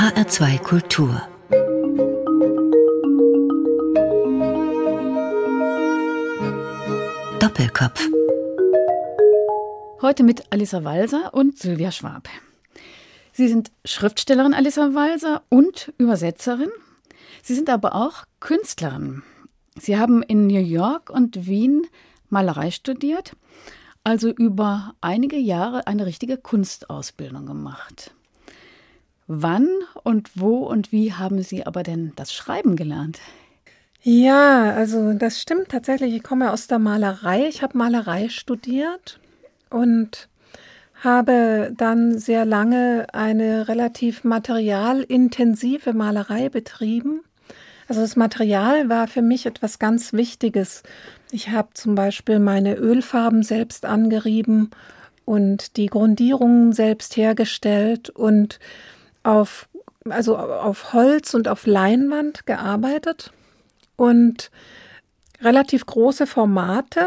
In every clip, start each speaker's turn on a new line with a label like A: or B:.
A: HR2 Kultur Doppelkopf
B: Heute mit Alissa Walser und Sylvia Schwab. Sie sind Schriftstellerin Alissa Walser und Übersetzerin. Sie sind aber auch Künstlerin. Sie haben in New York und Wien Malerei studiert, also über einige Jahre eine richtige Kunstausbildung gemacht. Wann und wo und wie haben Sie aber denn das Schreiben gelernt?
C: Ja, also das stimmt tatsächlich. Ich komme aus der Malerei. Ich habe Malerei studiert und habe dann sehr lange eine relativ materialintensive Malerei betrieben. Also das Material war für mich etwas ganz Wichtiges. Ich habe zum Beispiel meine Ölfarben selbst angerieben und die Grundierungen selbst hergestellt und auf, also auf Holz und auf Leinwand gearbeitet und relativ große Formate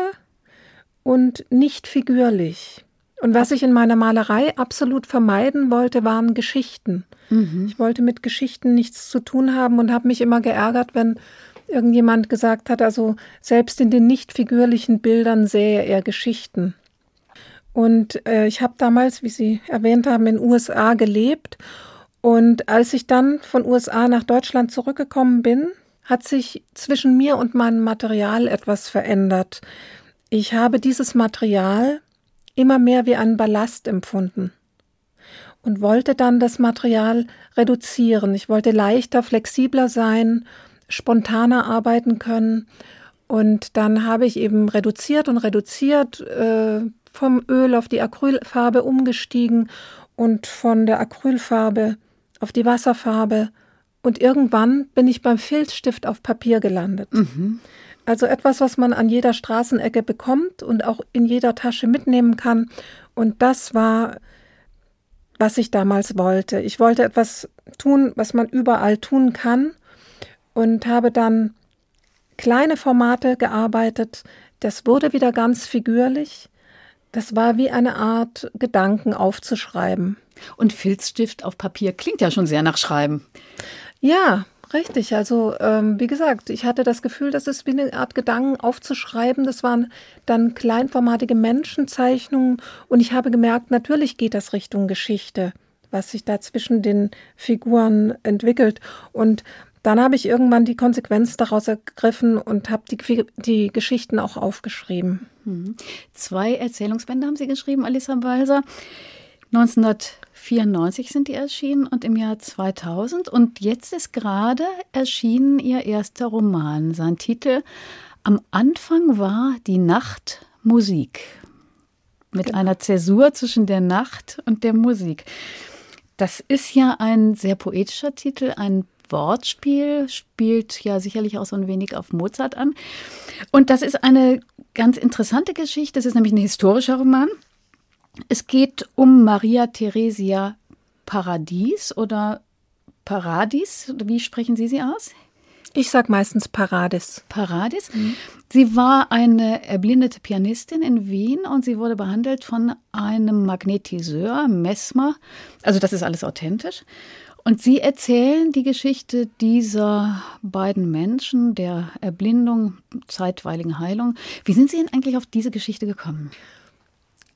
C: und nicht figürlich. Und was ich in meiner Malerei absolut vermeiden wollte, waren Geschichten. Mhm. Ich wollte mit Geschichten nichts zu tun haben und habe mich immer geärgert, wenn irgendjemand gesagt hat, also selbst in den nicht figürlichen Bildern sähe er Geschichten. Und äh, ich habe damals, wie Sie erwähnt haben, in den USA gelebt. Und als ich dann von USA nach Deutschland zurückgekommen bin, hat sich zwischen mir und meinem Material etwas verändert. Ich habe dieses Material immer mehr wie einen Ballast empfunden und wollte dann das Material reduzieren. Ich wollte leichter, flexibler sein, spontaner arbeiten können. Und dann habe ich eben reduziert und reduziert, äh, vom Öl auf die Acrylfarbe umgestiegen und von der Acrylfarbe auf die Wasserfarbe. Und irgendwann bin ich beim Filzstift auf Papier gelandet. Mhm. Also etwas, was man an jeder Straßenecke bekommt und auch in jeder Tasche mitnehmen kann. Und das war, was ich damals wollte. Ich wollte etwas tun, was man überall tun kann und habe dann kleine Formate gearbeitet. Das wurde wieder ganz figürlich. Das war wie eine Art Gedanken aufzuschreiben.
B: Und Filzstift auf Papier klingt ja schon sehr nach Schreiben.
C: Ja, Richtig, also ähm, wie gesagt, ich hatte das Gefühl, das ist wie eine Art Gedanken aufzuschreiben. Das waren dann kleinformatige Menschenzeichnungen und ich habe gemerkt, natürlich geht das Richtung Geschichte, was sich da zwischen den Figuren entwickelt. Und dann habe ich irgendwann die Konsequenz daraus ergriffen und habe die, die Geschichten auch aufgeschrieben.
B: Mhm. Zwei Erzählungsbände haben Sie geschrieben, Alissa Walser. 1994 sind die erschienen und im Jahr 2000. Und jetzt ist gerade erschienen ihr erster Roman. Sein Titel Am Anfang war die Nacht Musik. Mit genau. einer Zäsur zwischen der Nacht und der Musik. Das ist ja ein sehr poetischer Titel, ein Wortspiel, spielt ja sicherlich auch so ein wenig auf Mozart an. Und das ist eine ganz interessante Geschichte. Das ist nämlich ein historischer Roman. Es geht um Maria Theresia Paradies oder Paradis. Wie sprechen Sie sie aus?
C: Ich sage meistens Paradis.
B: Paradis. Mhm. Sie war eine erblindete Pianistin in Wien und sie wurde behandelt von einem Magnetiseur, Mesmer. Also das ist alles authentisch. Und Sie erzählen die Geschichte dieser beiden Menschen, der Erblindung, zeitweiligen Heilung. Wie sind Sie denn eigentlich auf diese Geschichte gekommen?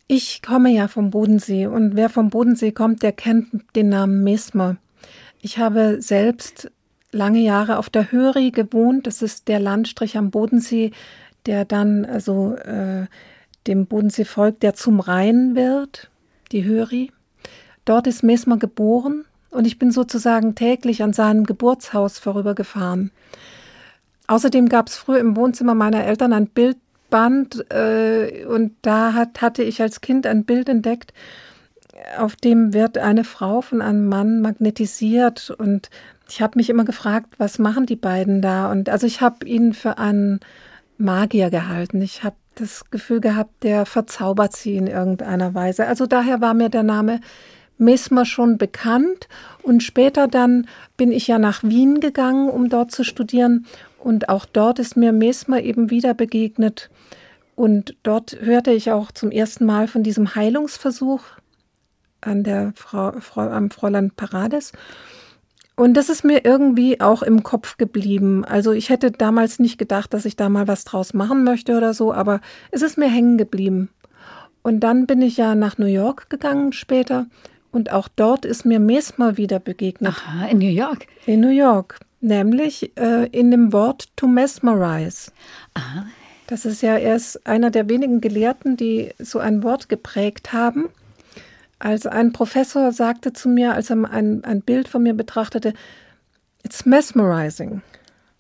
C: Ich komme ja vom Bodensee und wer vom Bodensee kommt, der kennt den Namen Mesmer. Ich habe selbst lange Jahre auf der Höri gewohnt. Das ist der Landstrich am Bodensee, der dann also äh, dem Bodensee folgt, der zum Rhein wird, die Höri. Dort ist Mesmer geboren und ich bin sozusagen täglich an seinem Geburtshaus vorübergefahren. Außerdem gab es früher im Wohnzimmer meiner Eltern ein Bild Band äh, und da hat, hatte ich als Kind ein Bild entdeckt, auf dem wird eine Frau von einem Mann magnetisiert und ich habe mich immer gefragt, was machen die beiden da? Und also ich habe ihn für einen Magier gehalten. Ich habe das Gefühl gehabt, der verzaubert sie in irgendeiner Weise. Also daher war mir der Name Mesmer schon bekannt und später dann bin ich ja nach Wien gegangen, um dort zu studieren und auch dort ist mir Mesmer eben wieder begegnet. Und dort hörte ich auch zum ersten Mal von diesem Heilungsversuch an der Frau, Frau am Fräulein Parades. Und das ist mir irgendwie auch im Kopf geblieben. Also ich hätte damals nicht gedacht, dass ich da mal was draus machen möchte oder so, aber es ist mir hängen geblieben. Und dann bin ich ja nach New York gegangen später und auch dort ist mir Mesmer wieder begegnet.
B: Aha, in New York.
C: In New York, nämlich äh, in dem Wort to mesmerize.
B: Aha.
C: Das ist ja erst einer der wenigen Gelehrten, die so ein Wort geprägt haben. Als ein Professor sagte zu mir, als er ein, ein Bild von mir betrachtete, it's mesmerizing.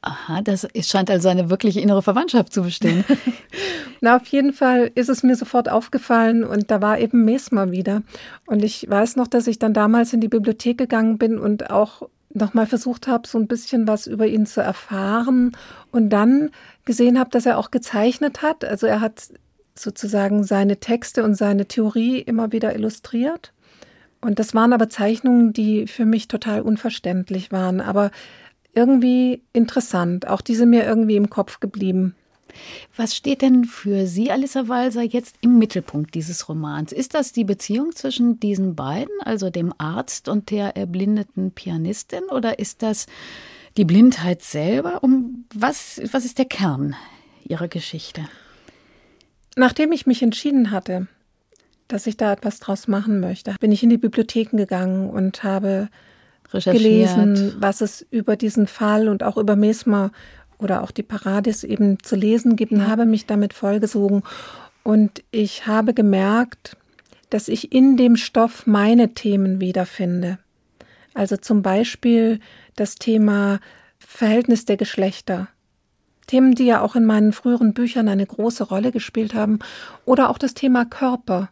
B: Aha, das scheint also eine wirklich innere Verwandtschaft zu bestehen.
C: Na, auf jeden Fall ist es mir sofort aufgefallen und da war eben Mesmer wieder. Und ich weiß noch, dass ich dann damals in die Bibliothek gegangen bin und auch nochmal versucht habe, so ein bisschen was über ihn zu erfahren und dann gesehen habe, dass er auch gezeichnet hat. Also er hat sozusagen seine Texte und seine Theorie immer wieder illustriert. Und das waren aber Zeichnungen, die für mich total unverständlich waren, aber irgendwie interessant. Auch diese mir irgendwie im Kopf geblieben.
B: Was steht denn für Sie, Alissa Walser, jetzt im Mittelpunkt dieses Romans? Ist das die Beziehung zwischen diesen beiden, also dem Arzt und der erblindeten Pianistin, oder ist das die Blindheit selber? Um was, was ist der Kern Ihrer Geschichte?
C: Nachdem ich mich entschieden hatte, dass ich da etwas draus machen möchte, bin ich in die Bibliotheken gegangen und habe gelesen, was es über diesen Fall und auch über Mesmer oder auch die Paradis eben zu lesen gibt und habe mich damit vollgesogen. Und ich habe gemerkt, dass ich in dem Stoff meine Themen wiederfinde. Also zum Beispiel das Thema Verhältnis der Geschlechter, Themen, die ja auch in meinen früheren Büchern eine große Rolle gespielt haben, oder auch das Thema Körper,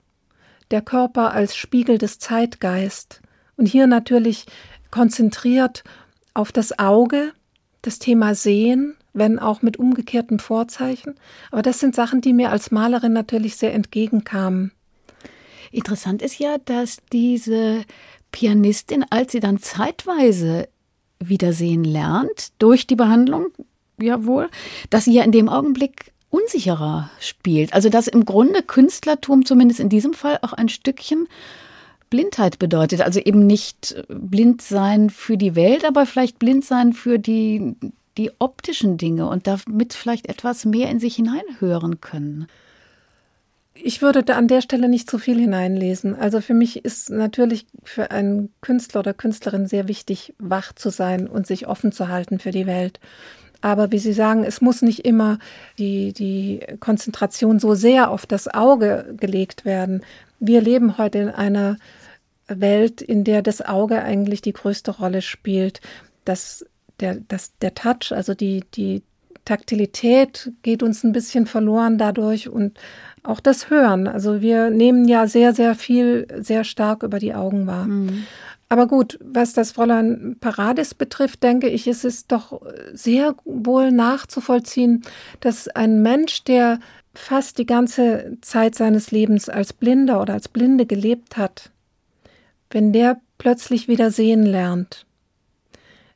C: der Körper als Spiegel des Zeitgeist. Und hier natürlich konzentriert auf das Auge, das Thema Sehen, wenn auch mit umgekehrtem Vorzeichen. Aber das sind Sachen, die mir als Malerin natürlich sehr entgegenkamen.
B: Interessant ist ja, dass diese Pianistin, als sie dann zeitweise wiedersehen lernt, durch die Behandlung, ja wohl, dass sie ja in dem Augenblick unsicherer spielt. Also dass im Grunde Künstlertum zumindest in diesem Fall auch ein Stückchen Blindheit bedeutet. Also eben nicht blind sein für die Welt, aber vielleicht blind sein für die, die optischen Dinge und damit vielleicht etwas mehr in sich hineinhören können.
C: Ich würde da an der Stelle nicht zu viel hineinlesen. Also für mich ist natürlich für einen Künstler oder Künstlerin sehr wichtig, wach zu sein und sich offen zu halten für die Welt. Aber wie Sie sagen, es muss nicht immer die, die Konzentration so sehr auf das Auge gelegt werden. Wir leben heute in einer Welt, in der das Auge eigentlich die größte Rolle spielt. Das, der, das, der Touch, also die, die Taktilität geht uns ein bisschen verloren dadurch und auch das Hören. Also wir nehmen ja sehr, sehr viel, sehr stark über die Augen wahr. Mhm. Aber gut, was das Fräulein Paradis betrifft, denke ich, ist es doch sehr wohl nachzuvollziehen, dass ein Mensch, der fast die ganze Zeit seines Lebens als Blinder oder als Blinde gelebt hat, wenn der plötzlich wieder sehen lernt,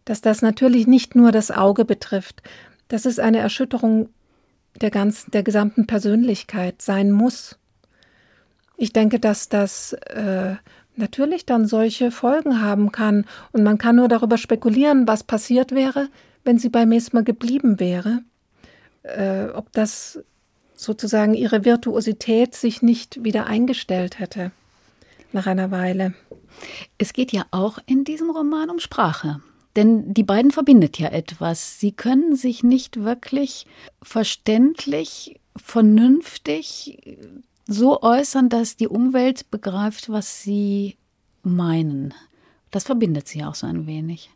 C: dass das natürlich nicht nur das Auge betrifft, dass es eine Erschütterung der ganzen, der gesamten Persönlichkeit sein muss. Ich denke, dass das äh, natürlich dann solche Folgen haben kann. Und man kann nur darüber spekulieren, was passiert wäre, wenn sie bei Mesmer geblieben wäre. Äh, ob das sozusagen ihre Virtuosität sich nicht wieder eingestellt hätte nach einer Weile.
B: Es geht ja auch in diesem Roman um Sprache. Denn die beiden verbindet ja etwas. Sie können sich nicht wirklich verständlich, vernünftig so äußern, dass die Umwelt begreift, was sie meinen. Das verbindet sie auch so ein wenig.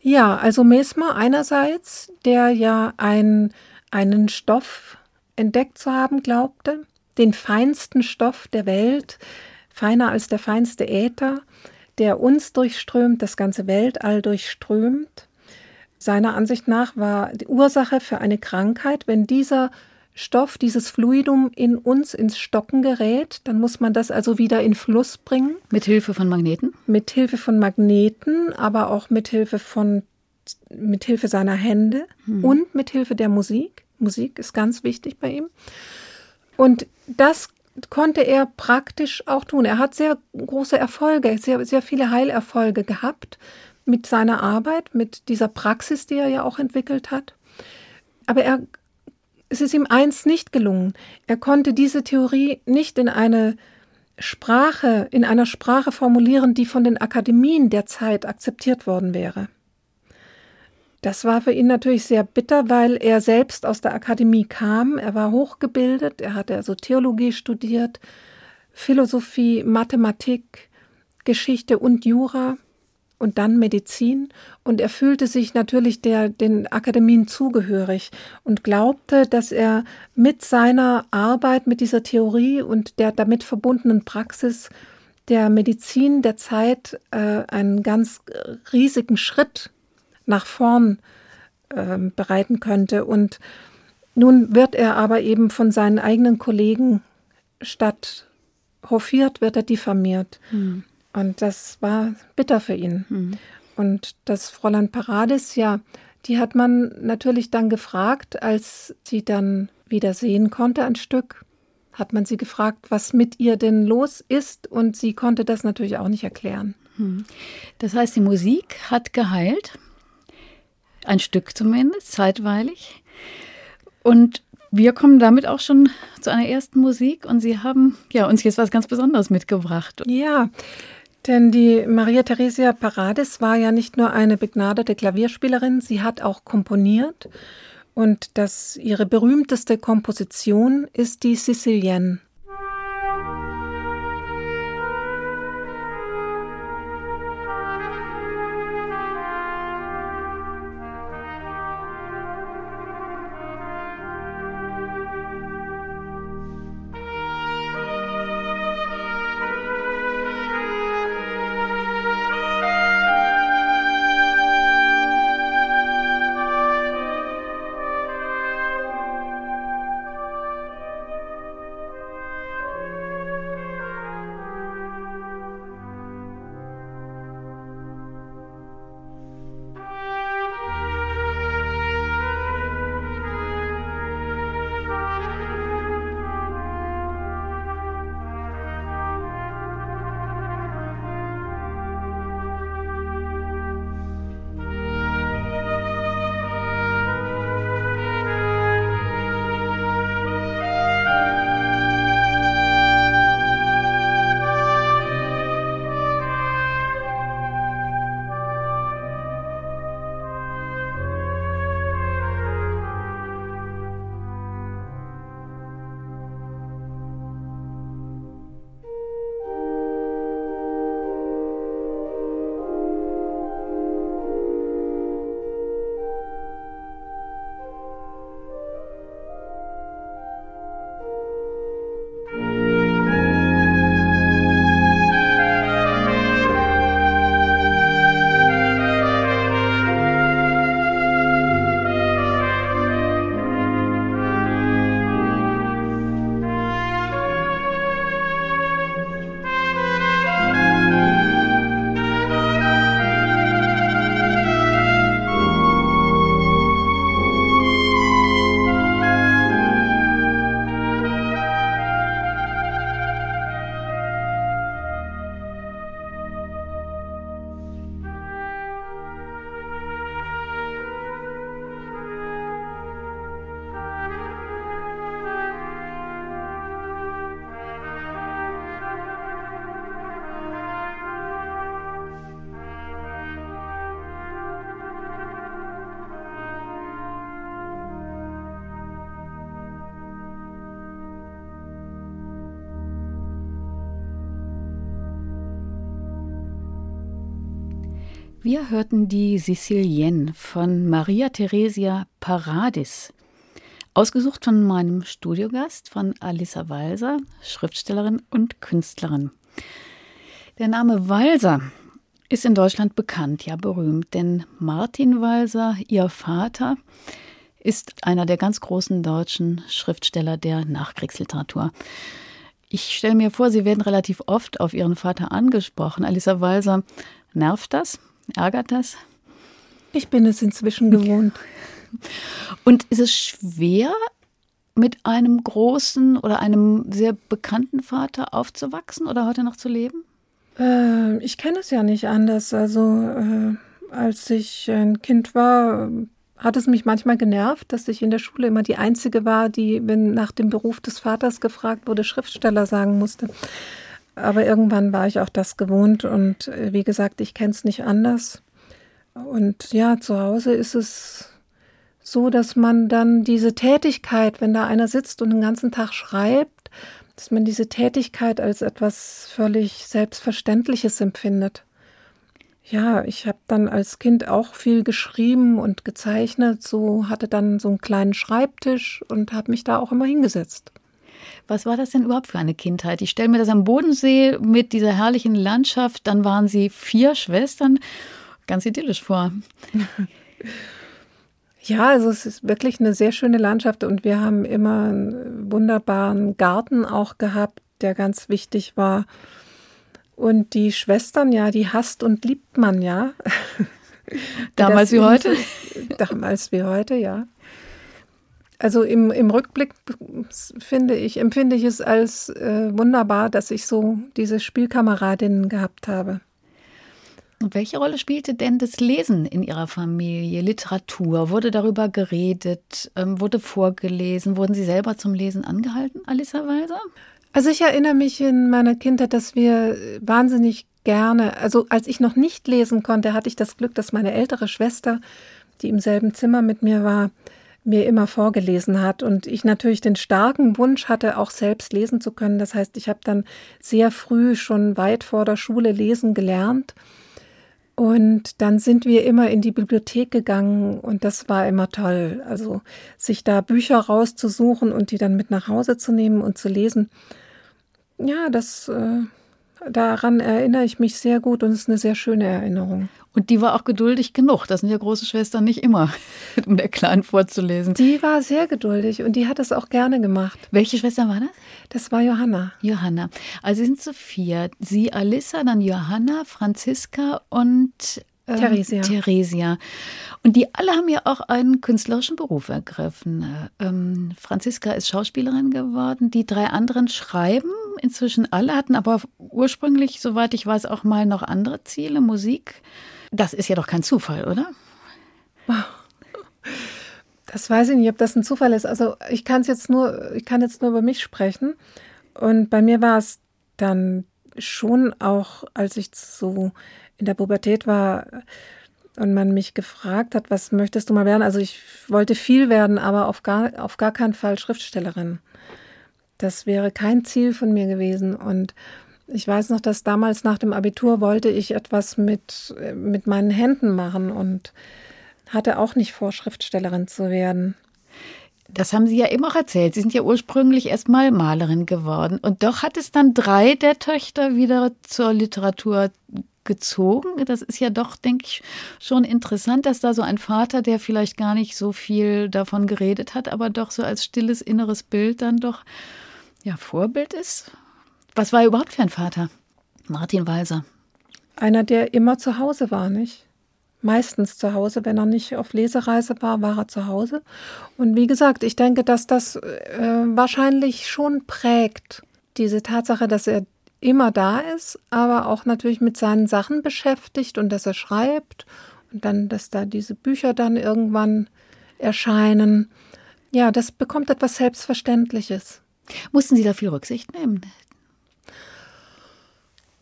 C: Ja, also Mesmer einerseits, der ja ein, einen Stoff entdeckt zu haben glaubte, den feinsten Stoff der Welt, feiner als der feinste Äther, der uns durchströmt, das ganze Weltall durchströmt. Seiner Ansicht nach war die Ursache für eine Krankheit, wenn dieser Stoff, dieses Fluidum in uns ins Stocken gerät, dann muss man das also wieder in Fluss bringen.
B: Mit Hilfe von Magneten?
C: Mit Hilfe von Magneten, aber auch mit Hilfe von mit Hilfe seiner Hände hm. und mit Hilfe der Musik. Musik ist ganz wichtig bei ihm. Und das konnte er praktisch auch tun. Er hat sehr große Erfolge, sehr, sehr viele Heilerfolge gehabt mit seiner Arbeit, mit dieser Praxis, die er ja auch entwickelt hat. Aber er, es ist ihm eins nicht gelungen. Er konnte diese Theorie nicht in eine Sprache, in einer Sprache formulieren, die von den Akademien der Zeit akzeptiert worden wäre. Das war für ihn natürlich sehr bitter, weil er selbst aus der Akademie kam. Er war hochgebildet, er hatte also Theologie studiert, Philosophie, Mathematik, Geschichte und Jura und dann Medizin. Und er fühlte sich natürlich der, den Akademien zugehörig und glaubte, dass er mit seiner Arbeit, mit dieser Theorie und der damit verbundenen Praxis der Medizin der Zeit äh, einen ganz riesigen Schritt nach vorn äh, bereiten könnte. Und nun wird er aber eben von seinen eigenen Kollegen statt hofiert, wird er diffamiert. Mhm. Und das war bitter für ihn. Mhm. Und das Fräulein Paradis, ja, die hat man natürlich dann gefragt, als sie dann wieder sehen konnte ein Stück, hat man sie gefragt, was mit ihr denn los ist. Und sie konnte das natürlich auch nicht erklären.
B: Hm. Das heißt, die Musik hat geheilt. Ein Stück zumindest, zeitweilig. Und wir kommen damit auch schon zu einer ersten Musik und Sie haben ja, uns jetzt was ganz Besonderes mitgebracht.
C: Ja, denn die Maria Theresia Paradis war ja nicht nur eine begnadete Klavierspielerin, sie hat auch komponiert. Und das, ihre berühmteste Komposition ist die Sicilienne.
B: Hörten die Sicilienne von Maria Theresia Paradis. Ausgesucht von meinem Studiogast, von Alissa Walser, Schriftstellerin und Künstlerin. Der Name Walser ist in Deutschland bekannt, ja berühmt, denn Martin Walser, ihr Vater, ist einer der ganz großen deutschen Schriftsteller der Nachkriegsliteratur. Ich stelle mir vor, Sie werden relativ oft auf Ihren Vater angesprochen. Alissa Walser, nervt das? Ärgert das?
C: Ich bin es inzwischen gewohnt.
B: Und ist es schwer, mit einem großen oder einem sehr bekannten Vater aufzuwachsen oder heute noch zu leben?
C: Äh, ich kenne es ja nicht anders. Also äh, als ich ein Kind war, hat es mich manchmal genervt, dass ich in der Schule immer die Einzige war, die, wenn nach dem Beruf des Vaters gefragt wurde, Schriftsteller sagen musste. Aber irgendwann war ich auch das gewohnt und äh, wie gesagt, ich kenne es nicht anders. Und ja, zu Hause ist es so, dass man dann diese Tätigkeit, wenn da einer sitzt und den ganzen Tag schreibt, dass man diese Tätigkeit als etwas völlig Selbstverständliches empfindet. Ja, ich habe dann als Kind auch viel geschrieben und gezeichnet, so hatte dann so einen kleinen Schreibtisch und habe mich da auch immer hingesetzt.
B: Was war das denn überhaupt für eine Kindheit? Ich stelle mir das am Bodensee mit dieser herrlichen Landschaft, dann waren Sie vier Schwestern, ganz idyllisch vor.
C: Ja, also es ist wirklich eine sehr schöne Landschaft und wir haben immer einen wunderbaren Garten auch gehabt, der ganz wichtig war. Und die Schwestern, ja, die hasst und liebt man ja.
B: Damals wie heute?
C: Damals wie heute, ja. Also im, im Rückblick finde ich, empfinde ich es als äh, wunderbar, dass ich so diese Spielkameradinnen gehabt habe.
B: Und welche Rolle spielte denn das Lesen in Ihrer Familie? Literatur? Wurde darüber geredet? Ähm, wurde vorgelesen? Wurden Sie selber zum Lesen angehalten, Alissa Walser?
C: Also ich erinnere mich in meiner Kindheit, dass wir wahnsinnig gerne, also als ich noch nicht lesen konnte, hatte ich das Glück, dass meine ältere Schwester, die im selben Zimmer mit mir war, mir immer vorgelesen hat und ich natürlich den starken Wunsch hatte, auch selbst lesen zu können. Das heißt, ich habe dann sehr früh schon weit vor der Schule lesen gelernt. Und dann sind wir immer in die Bibliothek gegangen und das war immer toll. Also sich da Bücher rauszusuchen und die dann mit nach Hause zu nehmen und zu lesen ja, das, äh, daran erinnere ich mich sehr gut und es ist eine sehr schöne Erinnerung.
B: Und die war auch geduldig genug. Das sind ja große Schwestern nicht immer, um der Kleinen vorzulesen.
C: Die war sehr geduldig und die hat es auch gerne gemacht.
B: Welche Schwester war das?
C: Das war Johanna.
B: Johanna. Also Sie sind zu vier. Sie, Alissa, dann Johanna, Franziska und
C: ähm, Theresia.
B: Theresia. Und die alle haben ja auch einen künstlerischen Beruf ergriffen. Ähm, Franziska ist Schauspielerin geworden. Die drei anderen schreiben. Inzwischen alle hatten aber ursprünglich, soweit ich weiß, auch mal noch andere Ziele, Musik. Das ist ja doch kein Zufall, oder?
C: Das weiß ich nicht, ob das ein Zufall ist. Also ich kann es jetzt nur, ich kann jetzt nur über mich sprechen. Und bei mir war es dann schon auch, als ich so in der Pubertät war und man mich gefragt hat, was möchtest du mal werden? Also ich wollte viel werden, aber auf gar, auf gar keinen Fall Schriftstellerin. Das wäre kein Ziel von mir gewesen. Und ich weiß noch, dass damals nach dem Abitur wollte ich etwas mit, mit meinen Händen machen und hatte auch nicht vor, Schriftstellerin zu werden.
B: Das haben Sie ja eben auch erzählt. Sie sind ja ursprünglich erstmal Malerin geworden. Und doch hat es dann drei der Töchter wieder zur Literatur gezogen. Das ist ja doch, denke ich, schon interessant, dass da so ein Vater, der vielleicht gar nicht so viel davon geredet hat, aber doch so als stilles inneres Bild dann doch ja Vorbild ist. Was war er überhaupt für ein Vater? Martin Walser.
C: Einer, der immer zu Hause war, nicht? Meistens zu Hause. Wenn er nicht auf Lesereise war, war er zu Hause. Und wie gesagt, ich denke, dass das äh, wahrscheinlich schon prägt, diese Tatsache, dass er immer da ist, aber auch natürlich mit seinen Sachen beschäftigt und dass er schreibt und dann, dass da diese Bücher dann irgendwann erscheinen. Ja, das bekommt etwas Selbstverständliches.
B: Mussten Sie da viel Rücksicht nehmen?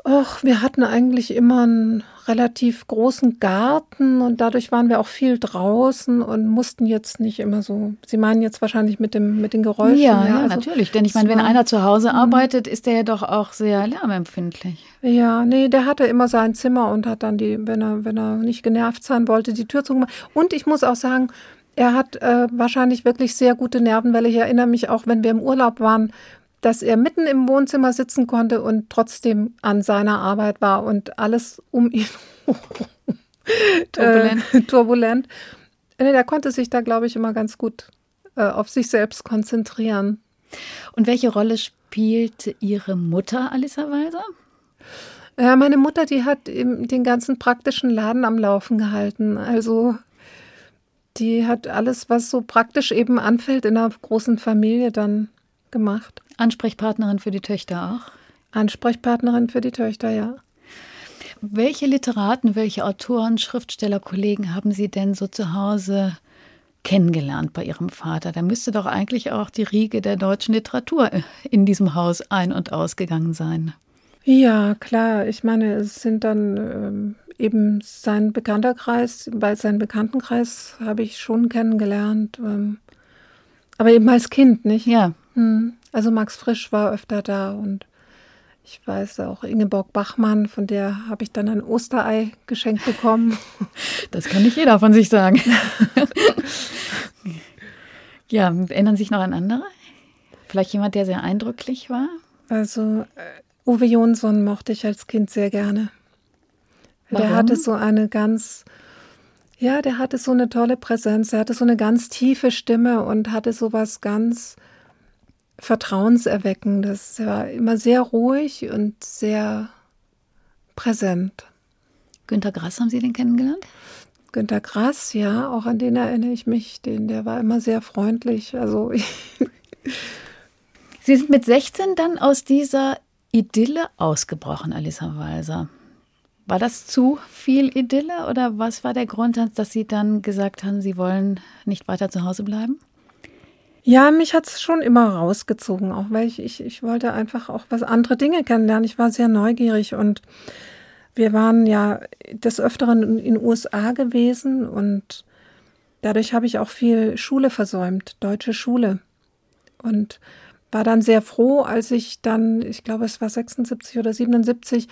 C: Och, wir hatten eigentlich immer einen relativ großen Garten und dadurch waren wir auch viel draußen und mussten jetzt nicht immer so. Sie meinen jetzt wahrscheinlich mit dem mit den Geräuschen.
B: Ja, ja, also, natürlich. Denn ich meine, wenn einer zu Hause mhm. arbeitet, ist der ja doch auch sehr lärmempfindlich.
C: Ja, nee, der hatte immer sein Zimmer und hat dann die, wenn er wenn er nicht genervt sein wollte, die Tür zugemacht. Und ich muss auch sagen, er hat äh, wahrscheinlich wirklich sehr gute Nerven, weil ich erinnere mich auch, wenn wir im Urlaub waren, dass er mitten im Wohnzimmer sitzen konnte und trotzdem an seiner Arbeit war und alles um ihn
B: turbulent.
C: Äh, turbulent. Nee, der konnte sich da, glaube ich, immer ganz gut äh, auf sich selbst konzentrieren.
B: Und welche Rolle spielte Ihre Mutter, Alissa Walser?
C: Ja, meine Mutter, die hat den ganzen praktischen Laden am Laufen gehalten. Also die hat alles, was so praktisch eben anfällt in einer großen Familie, dann gemacht.
B: Ansprechpartnerin für die Töchter auch?
C: Ansprechpartnerin für die Töchter, ja.
B: Welche Literaten, welche Autoren, Schriftsteller, Kollegen haben Sie denn so zu Hause kennengelernt bei Ihrem Vater? Da müsste doch eigentlich auch die Riege der deutschen Literatur in diesem Haus ein- und ausgegangen sein.
C: Ja, klar. Ich meine, es sind dann ähm, eben sein bekannter Kreis, bei seinem Bekanntenkreis habe ich schon kennengelernt. Ähm, aber eben als Kind, nicht?
B: Ja.
C: Hm. Also Max Frisch war öfter da und ich weiß auch Ingeborg Bachmann, von der habe ich dann ein Osterei geschenkt bekommen.
B: Das kann nicht jeder von sich sagen. ja, erinnern sich noch an andere? Vielleicht jemand, der sehr eindrücklich war?
C: Also äh, Uwe Jonsson mochte ich als Kind sehr gerne. Warum? Der hatte so eine ganz, ja, der hatte so eine tolle Präsenz, er hatte so eine ganz tiefe Stimme und hatte so was ganz Vertrauenserweckendes. Er war immer sehr ruhig und sehr präsent.
B: Günter Grass, haben Sie den kennengelernt?
C: Günter Grass, ja, auch an den erinnere ich mich. Den, der war immer sehr freundlich. Also
B: Sie sind mit 16 dann aus dieser Idylle ausgebrochen, Alissa Walser. War das zu viel Idylle oder was war der Grund, dass Sie dann gesagt haben, Sie wollen nicht weiter zu Hause bleiben?
C: Ja, mich hat es schon immer rausgezogen, auch weil ich, ich, ich wollte einfach auch was andere Dinge kennenlernen. Ich war sehr neugierig und wir waren ja des Öfteren in den USA gewesen und dadurch habe ich auch viel Schule versäumt, deutsche Schule. Und war dann sehr froh, als ich dann, ich glaube, es war 76 oder 77,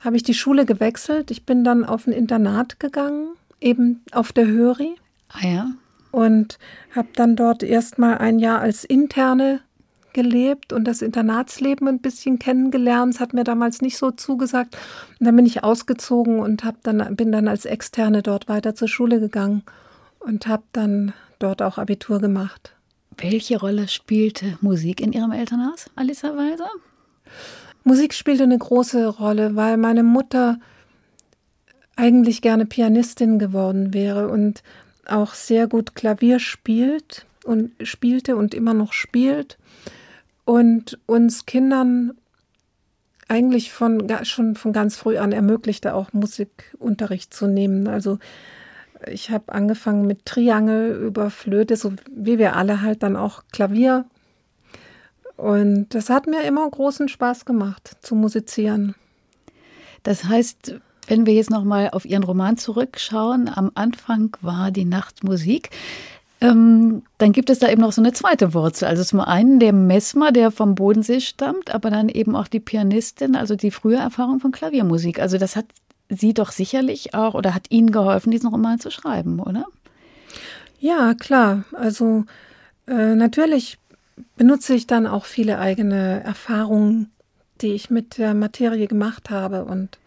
C: habe ich die Schule gewechselt. Ich bin dann auf ein Internat gegangen, eben auf der Höri.
B: Ah ja.
C: Und habe dann dort erstmal ein Jahr als Interne gelebt und das Internatsleben ein bisschen kennengelernt. Es hat mir damals nicht so zugesagt. Und dann bin ich ausgezogen und hab dann, bin dann als Externe dort weiter zur Schule gegangen und habe dann dort auch Abitur gemacht.
B: Welche Rolle spielte Musik in Ihrem Elternhaus, Alissa Walser?
C: Musik spielte eine große Rolle, weil meine Mutter eigentlich gerne Pianistin geworden wäre und auch sehr gut Klavier spielt und spielte und immer noch spielt und uns Kindern eigentlich von schon von ganz früh an ermöglichte auch Musikunterricht zu nehmen. Also ich habe angefangen mit Triangel über Flöte, so wie wir alle halt dann auch Klavier und das hat mir immer großen Spaß gemacht, zu musizieren.
B: Das heißt, wenn wir jetzt nochmal auf Ihren Roman zurückschauen, am Anfang war die Nacht Musik. Ähm, dann gibt es da eben noch so eine zweite Wurzel. Also zum einen der Messmer, der vom Bodensee stammt, aber dann eben auch die Pianistin, also die frühe Erfahrung von Klaviermusik. Also das hat Sie doch sicherlich auch oder hat Ihnen geholfen, diesen Roman zu schreiben, oder?
C: Ja, klar. Also äh, natürlich benutze ich dann auch viele eigene Erfahrungen, die ich mit der Materie gemacht habe. Und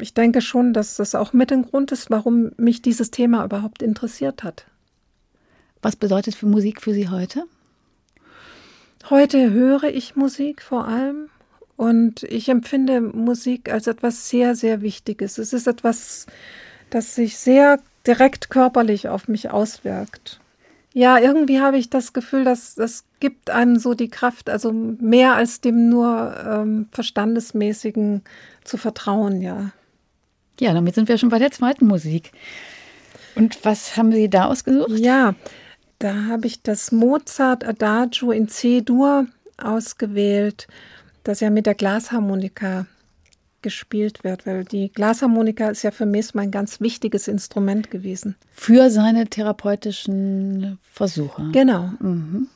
C: ich denke schon, dass das auch mit ein Grund ist, warum mich dieses Thema überhaupt interessiert hat.
B: Was bedeutet für Musik für Sie heute?
C: Heute höre ich Musik vor allem und ich empfinde Musik als etwas sehr, sehr Wichtiges. Es ist etwas, das sich sehr direkt körperlich auf mich auswirkt. Ja, irgendwie habe ich das Gefühl, dass das gibt einem so die Kraft, also mehr als dem nur ähm, verstandesmäßigen zu vertrauen, ja.
B: Ja, damit sind wir schon bei der zweiten Musik. Und was haben Sie da ausgesucht?
C: Ja, da habe ich das Mozart Adagio in C-Dur ausgewählt, das ja mit der Glasharmonika gespielt wird, weil die Glasharmonika ist ja für mich ein ganz wichtiges Instrument gewesen.
B: Für seine therapeutischen Versuche.
C: Genau.
B: Mhm.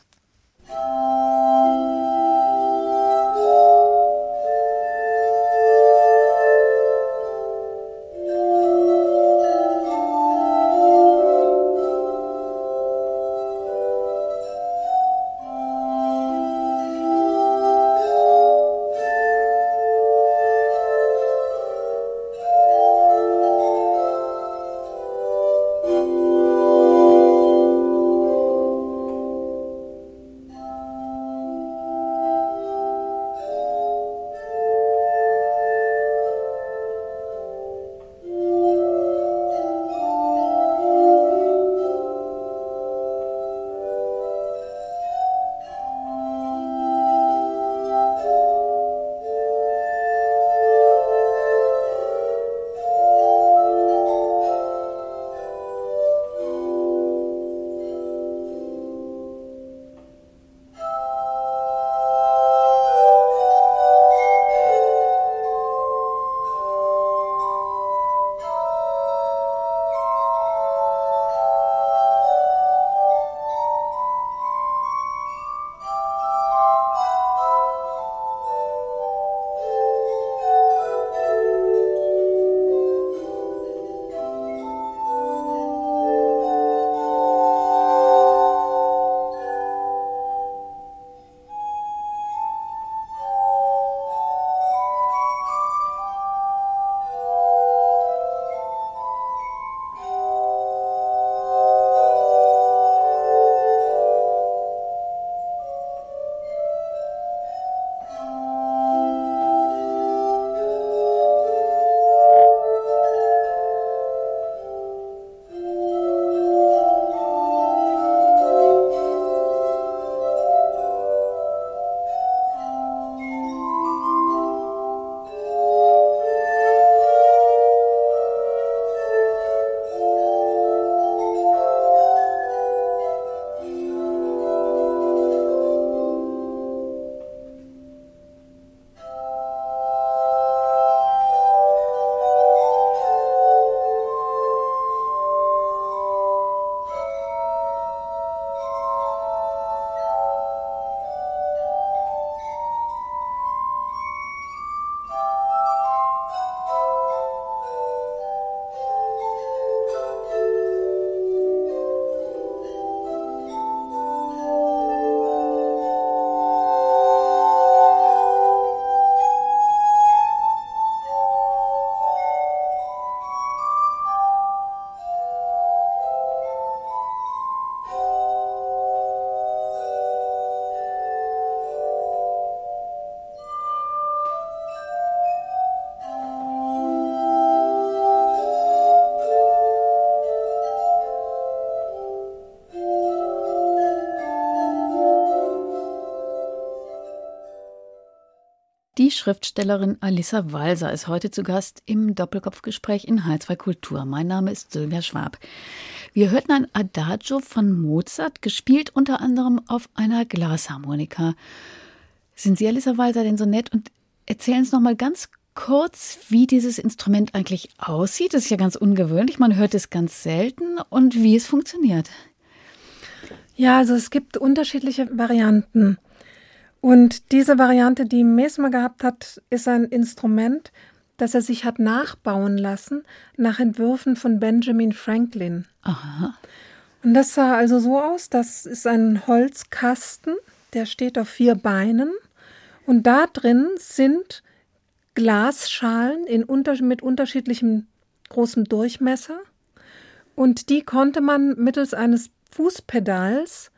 B: Schriftstellerin Alissa Walser ist heute zu Gast im Doppelkopfgespräch in H2 Kultur. Mein Name ist Sylvia Schwab. Wir hörten ein Adagio von Mozart, gespielt unter anderem auf einer Glasharmonika. Sind Sie, Alissa Walser, denn so nett und erzählen uns noch mal ganz kurz, wie dieses Instrument eigentlich aussieht? Das ist ja ganz ungewöhnlich, man hört es ganz selten und wie es funktioniert.
C: Ja, also es gibt unterschiedliche Varianten. Und diese Variante, die Mesmer gehabt hat, ist ein Instrument, das er sich hat nachbauen lassen nach Entwürfen von Benjamin Franklin.
B: Aha.
C: Und das sah also so aus, das ist ein Holzkasten, der steht auf vier Beinen und da drin sind Glasschalen in unter mit unterschiedlichem großem Durchmesser und die konnte man mittels eines Fußpedals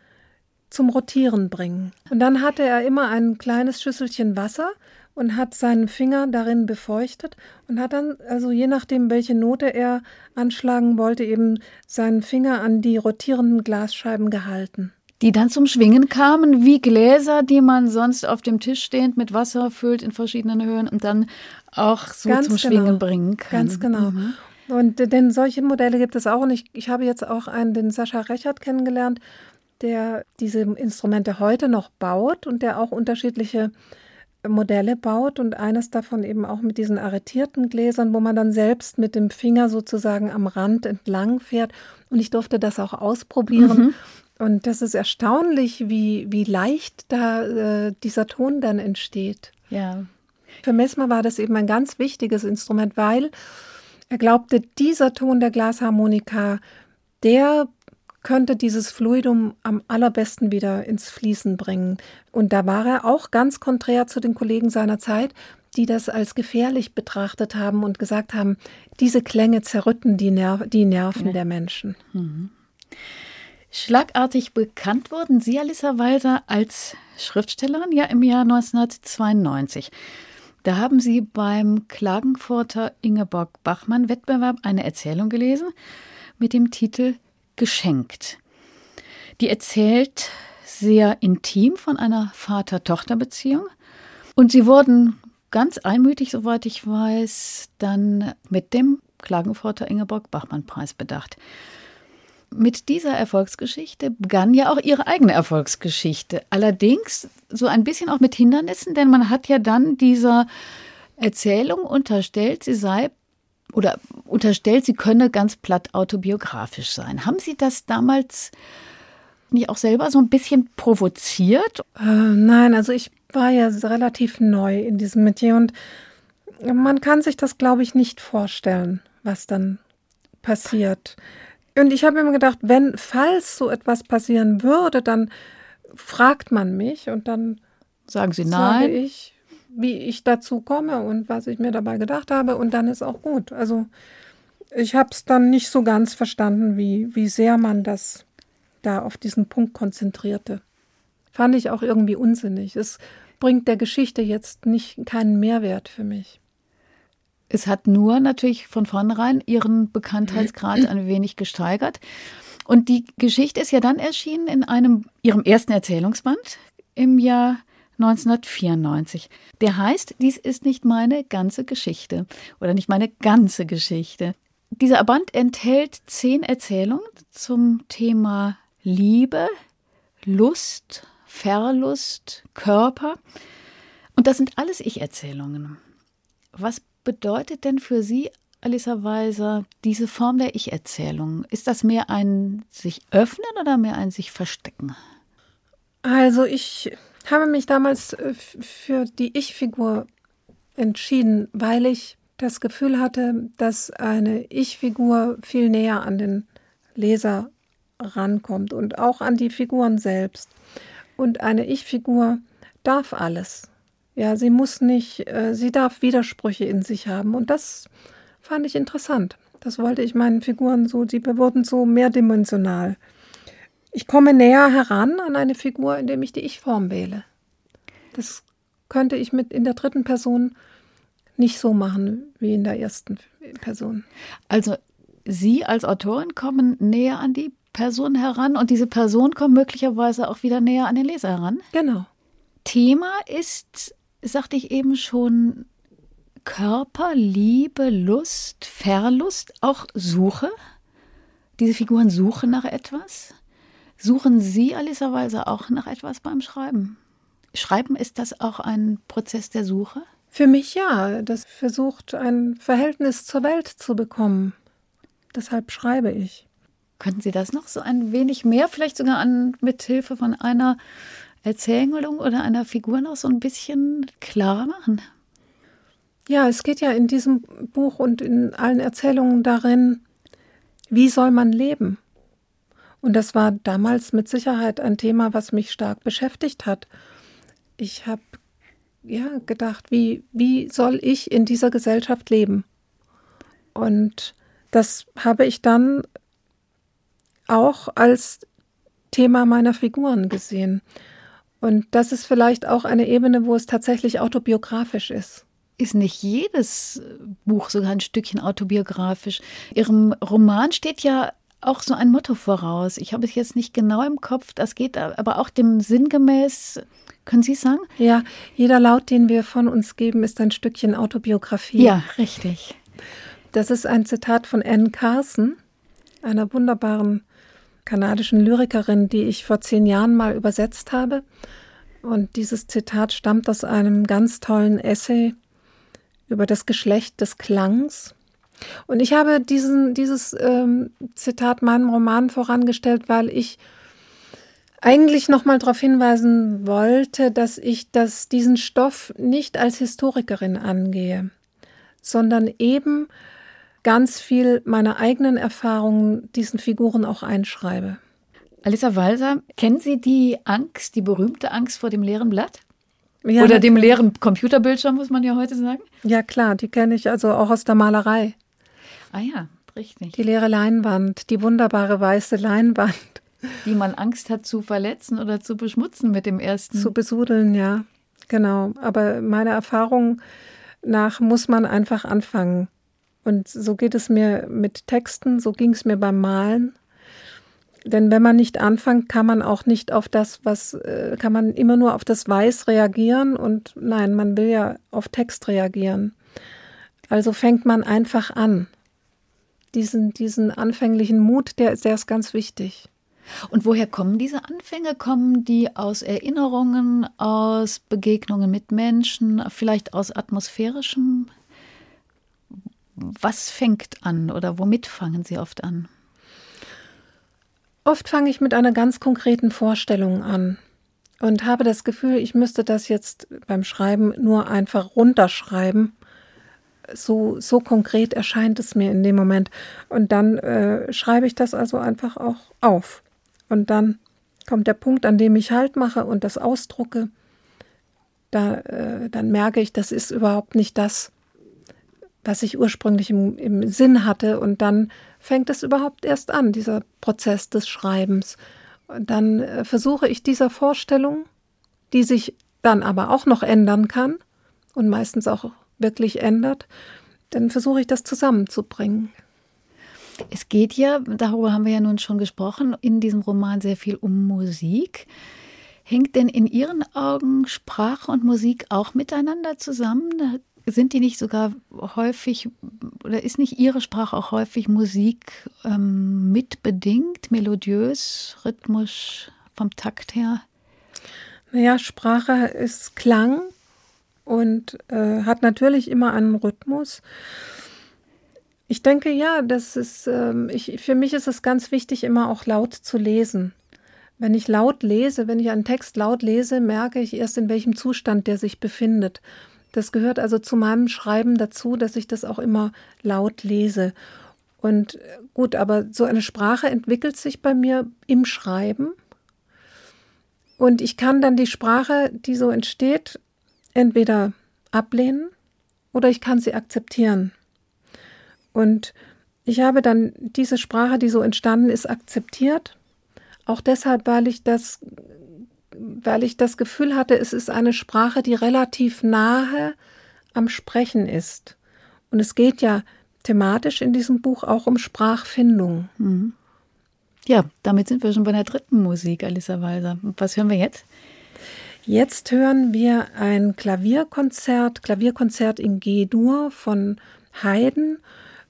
C: zum Rotieren bringen. Und dann hatte er immer ein kleines Schüsselchen Wasser und hat seinen Finger darin befeuchtet und hat dann, also je nachdem, welche Note er anschlagen wollte, eben seinen Finger an die rotierenden Glasscheiben gehalten.
B: Die dann zum Schwingen kamen, wie Gläser, die man sonst auf dem Tisch stehend mit Wasser füllt in verschiedenen Höhen und dann auch so Ganz zum genau. Schwingen bringen kann.
C: Ganz genau. Mhm. Und denn solche Modelle gibt es auch. Und ich, ich habe jetzt auch einen, den Sascha Rechert kennengelernt, der diese Instrumente heute noch baut und der auch unterschiedliche Modelle baut und eines davon eben auch mit diesen arretierten Gläsern, wo man dann selbst mit dem Finger sozusagen am Rand entlang fährt. Und ich durfte das auch ausprobieren. Mhm. Und das ist erstaunlich, wie, wie leicht da äh, dieser Ton dann entsteht.
B: Ja.
C: Für Messmer war das eben ein ganz wichtiges Instrument, weil er glaubte, dieser Ton der Glasharmonika, der könnte dieses Fluidum am allerbesten wieder ins Fließen bringen. Und da war er auch ganz konträr zu den Kollegen seiner Zeit, die das als gefährlich betrachtet haben und gesagt haben, diese Klänge zerrütten die, Ner die Nerven ja. der Menschen.
B: Mhm. Schlagartig bekannt wurden Sie, Alissa Walser, als Schriftstellerin ja im Jahr 1992. Da haben Sie beim Klagenfurter Ingeborg Bachmann Wettbewerb eine Erzählung gelesen mit dem Titel geschenkt. Die erzählt sehr intim von einer Vater-Tochter-Beziehung. Und sie wurden ganz einmütig, soweit ich weiß, dann mit dem Klagenfurter Ingeborg-Bachmann-Preis bedacht. Mit dieser Erfolgsgeschichte begann ja auch ihre eigene Erfolgsgeschichte. Allerdings so ein bisschen auch mit Hindernissen, denn man hat ja dann dieser Erzählung unterstellt, sie sei oder unterstellt, sie könne ganz platt autobiografisch sein. Haben Sie das damals nicht auch selber so ein bisschen provoziert?
C: Äh, nein, also ich war ja relativ neu in diesem Metier und man kann sich das, glaube ich, nicht vorstellen, was dann passiert. Und ich habe immer gedacht, wenn, falls so etwas passieren würde, dann fragt man mich und dann
B: sagen Sie nein.
C: Sage ich, wie ich dazu komme und was ich mir dabei gedacht habe und dann ist auch gut. Also ich habe es dann nicht so ganz verstanden, wie, wie sehr man das da auf diesen Punkt konzentrierte. Fand ich auch irgendwie unsinnig. Es bringt der Geschichte jetzt nicht keinen Mehrwert für mich.
B: Es hat nur natürlich von vornherein ihren Bekanntheitsgrad ein wenig gesteigert. Und die Geschichte ist ja dann erschienen in einem ihrem ersten Erzählungsband im Jahr 1994. Der heißt, dies ist nicht meine ganze Geschichte oder nicht meine ganze Geschichte. Dieser Band enthält zehn Erzählungen zum Thema Liebe, Lust, Verlust, Körper. Und das sind alles Ich-Erzählungen. Was bedeutet denn für Sie, Alissa Weiser, diese Form der Ich-Erzählung? Ist das mehr ein sich öffnen oder mehr ein sich verstecken?
C: Also ich habe mich damals äh, für die Ich-Figur entschieden, weil ich das Gefühl hatte, dass eine Ich-Figur viel näher an den Leser rankommt und auch an die Figuren selbst. Und eine Ich-Figur darf alles. Ja, sie muss nicht, äh, sie darf Widersprüche in sich haben. Und das fand ich interessant. Das wollte ich meinen Figuren so, sie wurden so mehrdimensional. Ich komme näher heran an eine Figur, indem ich die Ich-Form wähle. Das könnte ich mit in der dritten Person nicht so machen wie in der ersten Person.
B: Also Sie als Autorin kommen näher an die Person heran und diese Person kommt möglicherweise auch wieder näher an den Leser heran?
C: Genau.
B: Thema ist sagte ich eben schon, Körper, Liebe, Lust, Verlust, auch Suche. Diese Figuren suchen nach etwas. Suchen Sie, Alissa Walser, auch nach etwas beim Schreiben? Schreiben ist das auch ein Prozess der Suche?
C: Für mich ja. Das versucht, ein Verhältnis zur Welt zu bekommen. Deshalb schreibe ich.
B: Könnten Sie das noch so ein wenig mehr, vielleicht sogar an, mit Hilfe von einer Erzählung oder einer Figur noch so ein bisschen klarer machen?
C: Ja, es geht ja in diesem Buch und in allen Erzählungen darin, wie soll man leben? Und das war damals mit Sicherheit ein Thema, was mich stark beschäftigt hat. Ich habe ja gedacht, wie, wie soll ich in dieser Gesellschaft leben? Und das habe ich dann auch als Thema meiner Figuren gesehen. Und das ist vielleicht auch eine Ebene, wo es tatsächlich autobiografisch ist.
B: Ist nicht jedes Buch sogar ein Stückchen autobiografisch? Ihrem Roman steht ja auch so ein Motto voraus. Ich habe es jetzt nicht genau im Kopf, das geht aber auch dem sinngemäß. Können Sie sagen?
C: Ja, jeder Laut, den wir von uns geben, ist ein Stückchen Autobiografie.
B: Ja, richtig.
C: Das ist ein Zitat von Anne Carson, einer wunderbaren kanadischen Lyrikerin, die ich vor zehn Jahren mal übersetzt habe. Und dieses Zitat stammt aus einem ganz tollen Essay über das Geschlecht des Klangs. Und ich habe diesen, dieses ähm, Zitat meinem Roman vorangestellt, weil ich eigentlich nochmal darauf hinweisen wollte, dass ich das, diesen Stoff nicht als Historikerin angehe, sondern eben ganz viel meiner eigenen Erfahrungen diesen Figuren auch einschreibe.
B: Alissa Walser, kennen Sie die Angst, die berühmte Angst vor dem leeren Blatt? Ja, Oder dem leeren Computerbildschirm, muss man ja heute sagen?
C: Ja, klar, die kenne ich also auch aus der Malerei.
B: Ah ja, richtig.
C: Die leere Leinwand, die wunderbare weiße Leinwand.
B: Die man Angst hat zu verletzen oder zu beschmutzen mit dem ersten.
C: Zu besudeln, ja, genau. Aber meiner Erfahrung nach muss man einfach anfangen. Und so geht es mir mit Texten, so ging es mir beim Malen. Denn wenn man nicht anfängt, kann man auch nicht auf das, was, äh, kann man immer nur auf das Weiß reagieren und nein, man will ja auf Text reagieren. Also fängt man einfach an. Diesen, diesen anfänglichen Mut, der, der ist ganz wichtig.
B: Und woher kommen diese Anfänge? Kommen die aus Erinnerungen, aus Begegnungen mit Menschen, vielleicht aus atmosphärischem? Was fängt an oder womit fangen Sie oft an?
C: Oft fange ich mit einer ganz konkreten Vorstellung an und habe das Gefühl, ich müsste das jetzt beim Schreiben nur einfach runterschreiben. So, so konkret erscheint es mir in dem Moment. Und dann äh, schreibe ich das also einfach auch auf. Und dann kommt der Punkt, an dem ich Halt mache und das ausdrucke. Da, äh, dann merke ich, das ist überhaupt nicht das, was ich ursprünglich im, im Sinn hatte. Und dann fängt es überhaupt erst an, dieser Prozess des Schreibens. Und dann äh, versuche ich dieser Vorstellung, die sich dann aber auch noch ändern kann und meistens auch wirklich ändert, dann versuche ich das zusammenzubringen.
B: Es geht ja, darüber haben wir ja nun schon gesprochen, in diesem Roman sehr viel um Musik. Hängt denn in Ihren Augen Sprache und Musik auch miteinander zusammen? sind die nicht sogar häufig, oder ist nicht ihre Sprache auch häufig Musik ähm, mitbedingt, melodiös, rhythmisch, vom Takt her?
C: Naja, Sprache ist Klang und äh, hat natürlich immer einen Rhythmus. Ich denke ja, das ist, ähm, ich, für mich ist es ganz wichtig, immer auch laut zu lesen. Wenn ich laut lese, wenn ich einen Text laut lese, merke ich erst, in welchem Zustand der sich befindet. Das gehört also zu meinem Schreiben dazu, dass ich das auch immer laut lese. Und äh, gut, aber so eine Sprache entwickelt sich bei mir im Schreiben. Und ich kann dann die Sprache, die so entsteht, entweder ablehnen oder ich kann sie akzeptieren. Und ich habe dann diese Sprache, die so entstanden ist, akzeptiert. Auch deshalb, weil ich das weil ich das Gefühl hatte, es ist eine Sprache, die relativ nahe am Sprechen ist. Und es geht ja thematisch in diesem Buch auch um Sprachfindung. Mhm.
B: Ja, damit sind wir schon bei der dritten Musik, Alissa Walser. Was hören wir jetzt?
C: Jetzt hören wir ein Klavierkonzert, Klavierkonzert in G-Dur von Haydn,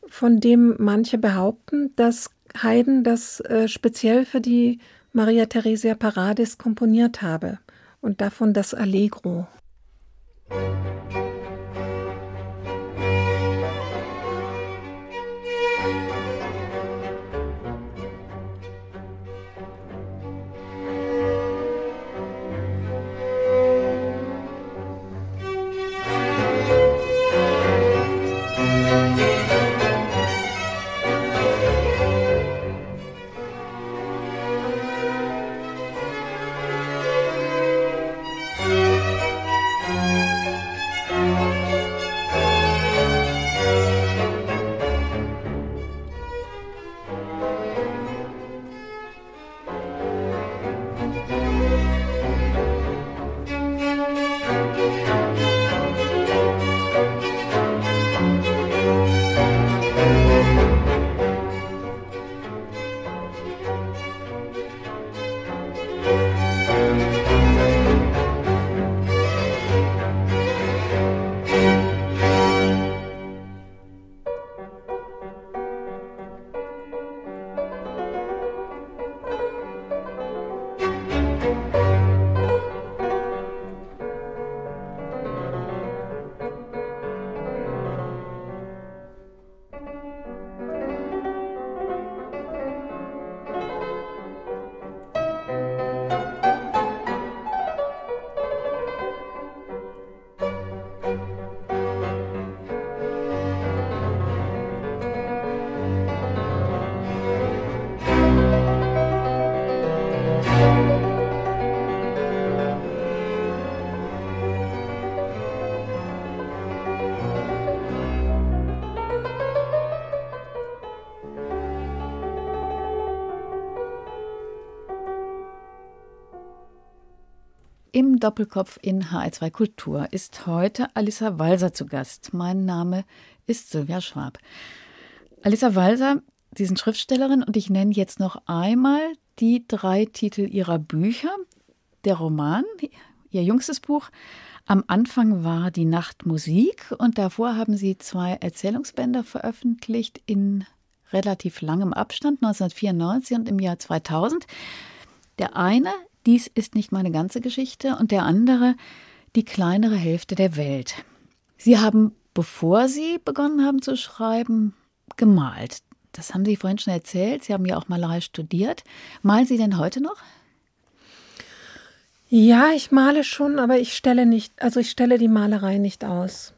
C: von dem manche behaupten, dass Haydn das äh, speziell für die Maria Theresia Paradis komponiert habe und davon das Allegro. Musik
B: Doppelkopf in HR2 Kultur ist heute Alissa Walser zu Gast. Mein Name ist Sylvia Schwab. Alissa Walser, Sie sind Schriftstellerin und ich nenne jetzt noch einmal die drei Titel ihrer Bücher. Der Roman, ihr jüngstes Buch, am Anfang war die Nacht Musik und davor haben Sie zwei Erzählungsbände veröffentlicht in relativ langem Abstand, 1994 und im Jahr 2000. Der eine dies ist nicht meine ganze Geschichte und der andere die kleinere Hälfte der Welt. Sie haben, bevor Sie begonnen haben zu schreiben, gemalt. Das haben Sie vorhin schon erzählt. Sie haben ja auch Malerei studiert. Malen Sie denn heute noch?
C: Ja, ich male schon, aber ich stelle nicht, also ich stelle die Malerei nicht aus.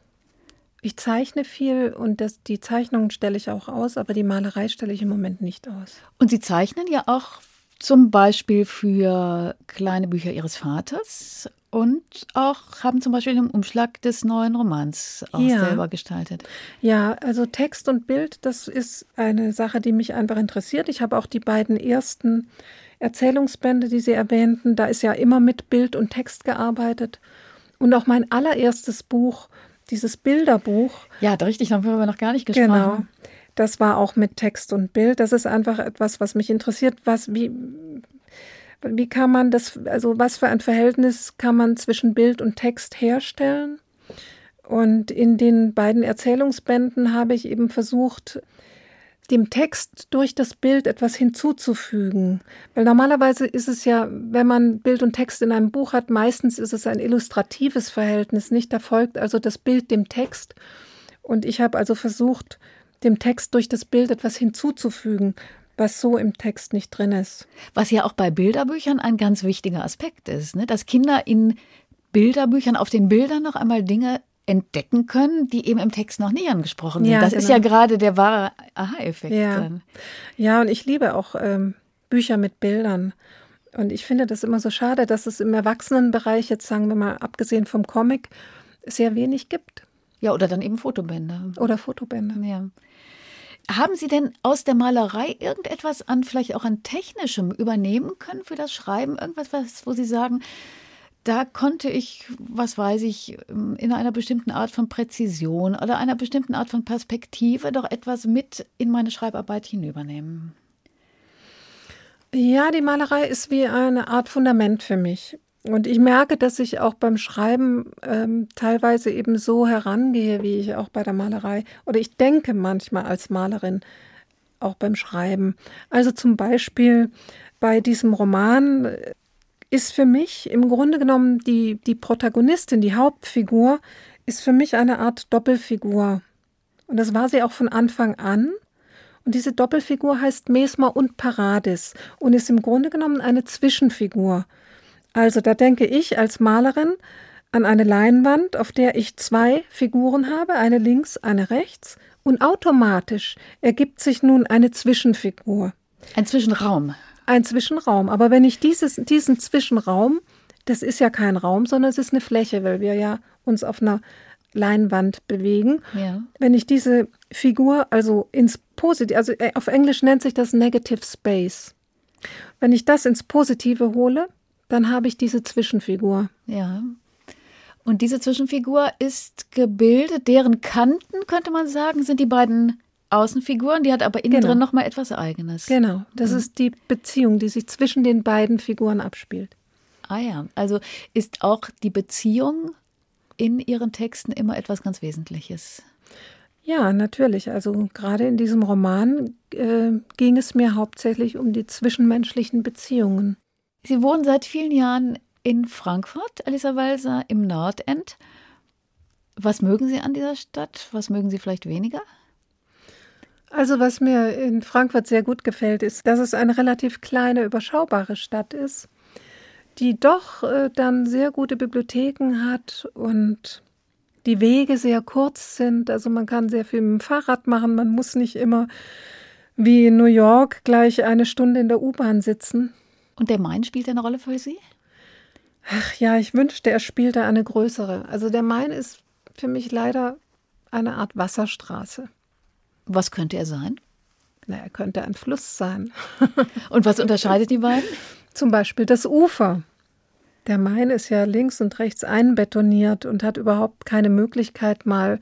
C: Ich zeichne viel und das, die Zeichnungen stelle ich auch aus, aber die Malerei stelle ich im Moment nicht aus.
B: Und Sie zeichnen ja auch zum Beispiel für kleine Bücher ihres Vaters und auch haben zum Beispiel den Umschlag des neuen Romans auch ja. selber gestaltet.
C: Ja, also Text und Bild, das ist eine Sache, die mich einfach interessiert. Ich habe auch die beiden ersten Erzählungsbände, die Sie erwähnten, da ist ja immer mit Bild und Text gearbeitet. Und auch mein allererstes Buch, dieses Bilderbuch.
B: Ja, richtig, darüber haben wir noch gar nicht gesprochen.
C: Genau. Das war auch mit Text und Bild. Das ist einfach etwas, was mich interessiert. Was, wie, wie kann man das, also was für ein Verhältnis kann man zwischen Bild und Text herstellen? Und in den beiden Erzählungsbänden habe ich eben versucht, dem Text durch das Bild etwas hinzuzufügen. Weil normalerweise ist es ja, wenn man Bild und Text in einem Buch hat, meistens ist es ein illustratives Verhältnis, nicht? Da folgt also das Bild dem Text. Und ich habe also versucht, dem Text durch das Bild etwas hinzuzufügen, was so im Text nicht drin ist.
B: Was ja auch bei Bilderbüchern ein ganz wichtiger Aspekt ist, ne? dass Kinder in Bilderbüchern auf den Bildern noch einmal Dinge entdecken können, die eben im Text noch nie angesprochen sind. Ja, das genau. ist ja gerade der wahre Aha-Effekt.
C: Ja. ja, und ich liebe auch ähm, Bücher mit Bildern. Und ich finde das immer so schade, dass es im Erwachsenenbereich, jetzt sagen wir mal, abgesehen vom Comic, sehr wenig gibt.
B: Ja, oder dann eben Fotobände.
C: Oder Fotobände.
B: Ja. Haben Sie denn aus der Malerei irgendetwas an, vielleicht auch an Technischem übernehmen können für das Schreiben? Irgendwas, was, wo Sie sagen, da konnte ich, was weiß ich, in einer bestimmten Art von Präzision oder einer bestimmten Art von Perspektive doch etwas mit in meine Schreibarbeit hinübernehmen?
C: Ja, die Malerei ist wie eine Art Fundament für mich. Und ich merke, dass ich auch beim Schreiben ähm, teilweise eben so herangehe, wie ich auch bei der Malerei. Oder ich denke manchmal als Malerin auch beim Schreiben. Also zum Beispiel bei diesem Roman ist für mich im Grunde genommen die, die Protagonistin, die Hauptfigur, ist für mich eine Art Doppelfigur. Und das war sie auch von Anfang an. Und diese Doppelfigur heißt Mesmer und Paradis und ist im Grunde genommen eine Zwischenfigur. Also da denke ich als Malerin an eine Leinwand, auf der ich zwei Figuren habe, eine links, eine rechts, und automatisch ergibt sich nun eine Zwischenfigur.
B: Ein Zwischenraum.
C: Ein Zwischenraum. Aber wenn ich dieses, diesen Zwischenraum, das ist ja kein Raum, sondern es ist eine Fläche, weil wir ja uns auf einer Leinwand bewegen. Ja. Wenn ich diese Figur also ins Positive, also äh, auf Englisch nennt sich das Negative Space. Wenn ich das ins Positive hole, dann habe ich diese Zwischenfigur.
B: Ja. Und diese Zwischenfigur ist gebildet, deren Kanten, könnte man sagen, sind die beiden Außenfiguren, die hat aber innen genau. drin noch mal etwas Eigenes.
C: Genau, das mhm. ist die Beziehung, die sich zwischen den beiden Figuren abspielt.
B: Ah ja, also ist auch die Beziehung in Ihren Texten immer etwas ganz Wesentliches.
C: Ja, natürlich. Also gerade in diesem Roman äh, ging es mir hauptsächlich um die zwischenmenschlichen Beziehungen.
B: Sie wohnen seit vielen Jahren in Frankfurt, Alisa Walser, im Nordend. Was mögen Sie an dieser Stadt? Was mögen Sie vielleicht weniger?
C: Also was mir in Frankfurt sehr gut gefällt, ist, dass es eine relativ kleine, überschaubare Stadt ist, die doch äh, dann sehr gute Bibliotheken hat und die Wege sehr kurz sind. Also man kann sehr viel mit dem Fahrrad machen. Man muss nicht immer wie in New York gleich eine Stunde in der U-Bahn sitzen.
B: Und der Main spielt eine Rolle für Sie?
C: Ach ja, ich wünschte, er spielte eine größere. Also der Main ist für mich leider eine Art Wasserstraße.
B: Was könnte er sein?
C: Na, er könnte ein Fluss sein.
B: und was unterscheidet die beiden?
C: Zum Beispiel das Ufer. Der Main ist ja links und rechts einbetoniert und hat überhaupt keine Möglichkeit, mal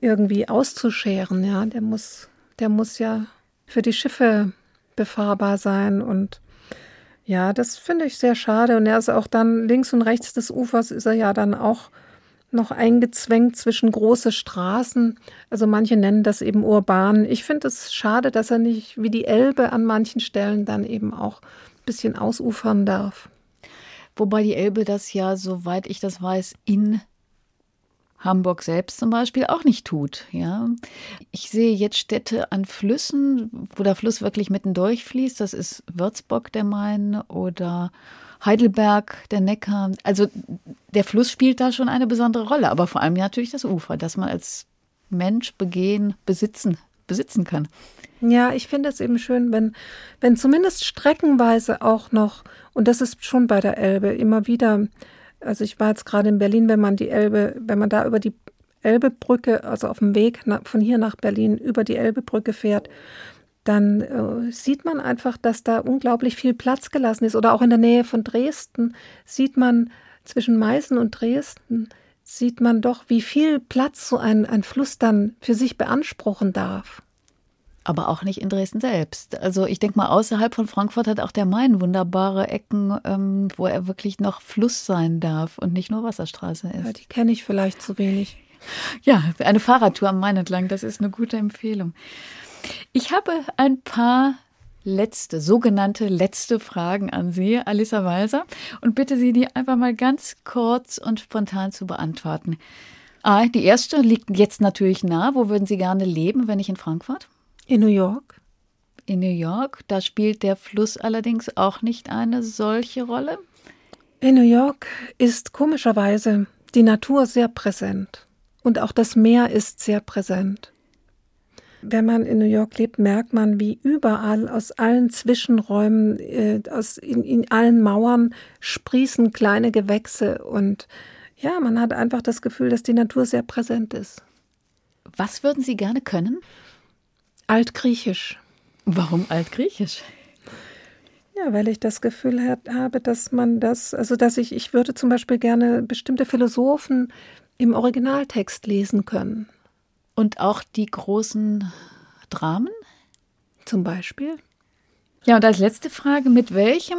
C: irgendwie auszuscheren. Ja, der muss, der muss ja für die Schiffe befahrbar sein und ja, das finde ich sehr schade. Und er ist auch dann links und rechts des Ufers ist er ja dann auch noch eingezwängt zwischen große Straßen. Also manche nennen das eben urban. Ich finde es schade, dass er nicht wie die Elbe an manchen Stellen dann eben auch ein bisschen ausufern darf.
B: Wobei die Elbe das ja, soweit ich das weiß, in Hamburg selbst zum Beispiel auch nicht tut. Ja, ich sehe jetzt Städte an Flüssen, wo der Fluss wirklich mitten durchfließt. Das ist Würzburg der Main oder Heidelberg der Neckar. Also der Fluss spielt da schon eine besondere Rolle, aber vor allem natürlich das Ufer, das man als Mensch begehen, besitzen, besitzen kann.
C: Ja, ich finde es eben schön, wenn, wenn zumindest streckenweise auch noch, und das ist schon bei der Elbe immer wieder also ich war jetzt gerade in Berlin, wenn man die Elbe, wenn man da über die Elbebrücke, also auf dem Weg von hier nach Berlin über die Elbebrücke fährt, dann äh, sieht man einfach, dass da unglaublich viel Platz gelassen ist. Oder auch in der Nähe von Dresden sieht man zwischen Meißen und Dresden, sieht man doch, wie viel Platz so ein, ein Fluss dann für sich beanspruchen darf
B: aber auch nicht in Dresden selbst. Also ich denke mal, außerhalb von Frankfurt hat auch der Main wunderbare Ecken, ähm, wo er wirklich noch Fluss sein darf und nicht nur Wasserstraße ist.
C: Ja, die kenne ich vielleicht zu wenig.
B: Ja, eine Fahrradtour am Main entlang, das ist eine gute Empfehlung. Ich habe ein paar letzte, sogenannte letzte Fragen an Sie, Alissa Walser, und bitte Sie, die einfach mal ganz kurz und spontan zu beantworten. Ah, die erste liegt jetzt natürlich nah. Wo würden Sie gerne leben, wenn nicht in Frankfurt?
C: In New York?
B: In New York, da spielt der Fluss allerdings auch nicht eine solche Rolle.
C: In New York ist komischerweise die Natur sehr präsent und auch das Meer ist sehr präsent. Wenn man in New York lebt, merkt man, wie überall aus allen Zwischenräumen, äh, aus, in, in allen Mauern sprießen kleine Gewächse und ja, man hat einfach das Gefühl, dass die Natur sehr präsent ist.
B: Was würden Sie gerne können?
C: Altgriechisch.
B: Warum Altgriechisch?
C: Ja, weil ich das Gefühl habe, dass man das, also dass ich, ich würde zum Beispiel gerne bestimmte Philosophen im Originaltext lesen können.
B: Und auch die großen Dramen?
C: Zum Beispiel.
B: Ja, und als letzte Frage, mit welchem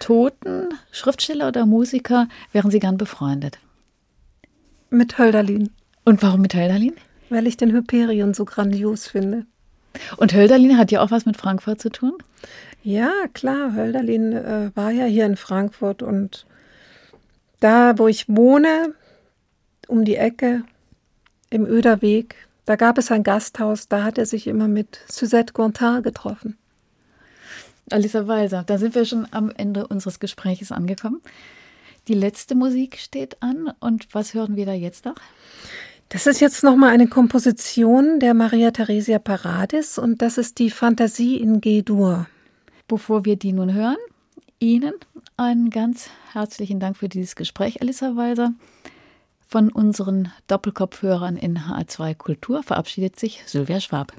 B: toten Schriftsteller oder Musiker wären Sie gern befreundet?
C: Mit Hölderlin.
B: Und warum mit Hölderlin?
C: Weil ich den Hyperion so grandios finde.
B: Und Hölderlin hat ja auch was mit Frankfurt zu tun?
C: Ja, klar. Hölderlin äh, war ja hier in Frankfurt und da, wo ich wohne, um die Ecke, im Öderweg, da gab es ein Gasthaus, da hat er sich immer mit Suzette Gontard getroffen.
B: Alisa Walser, da sind wir schon am Ende unseres Gespräches angekommen. Die letzte Musik steht an und was hören wir da jetzt noch?
C: Das ist jetzt nochmal eine Komposition der Maria Theresia Paradis und das ist die Fantasie in G-Dur.
B: Bevor wir die nun hören, Ihnen einen ganz herzlichen Dank für dieses Gespräch, Alissa Walser. Von unseren Doppelkopfhörern in HR2 Kultur verabschiedet sich Sylvia Schwab.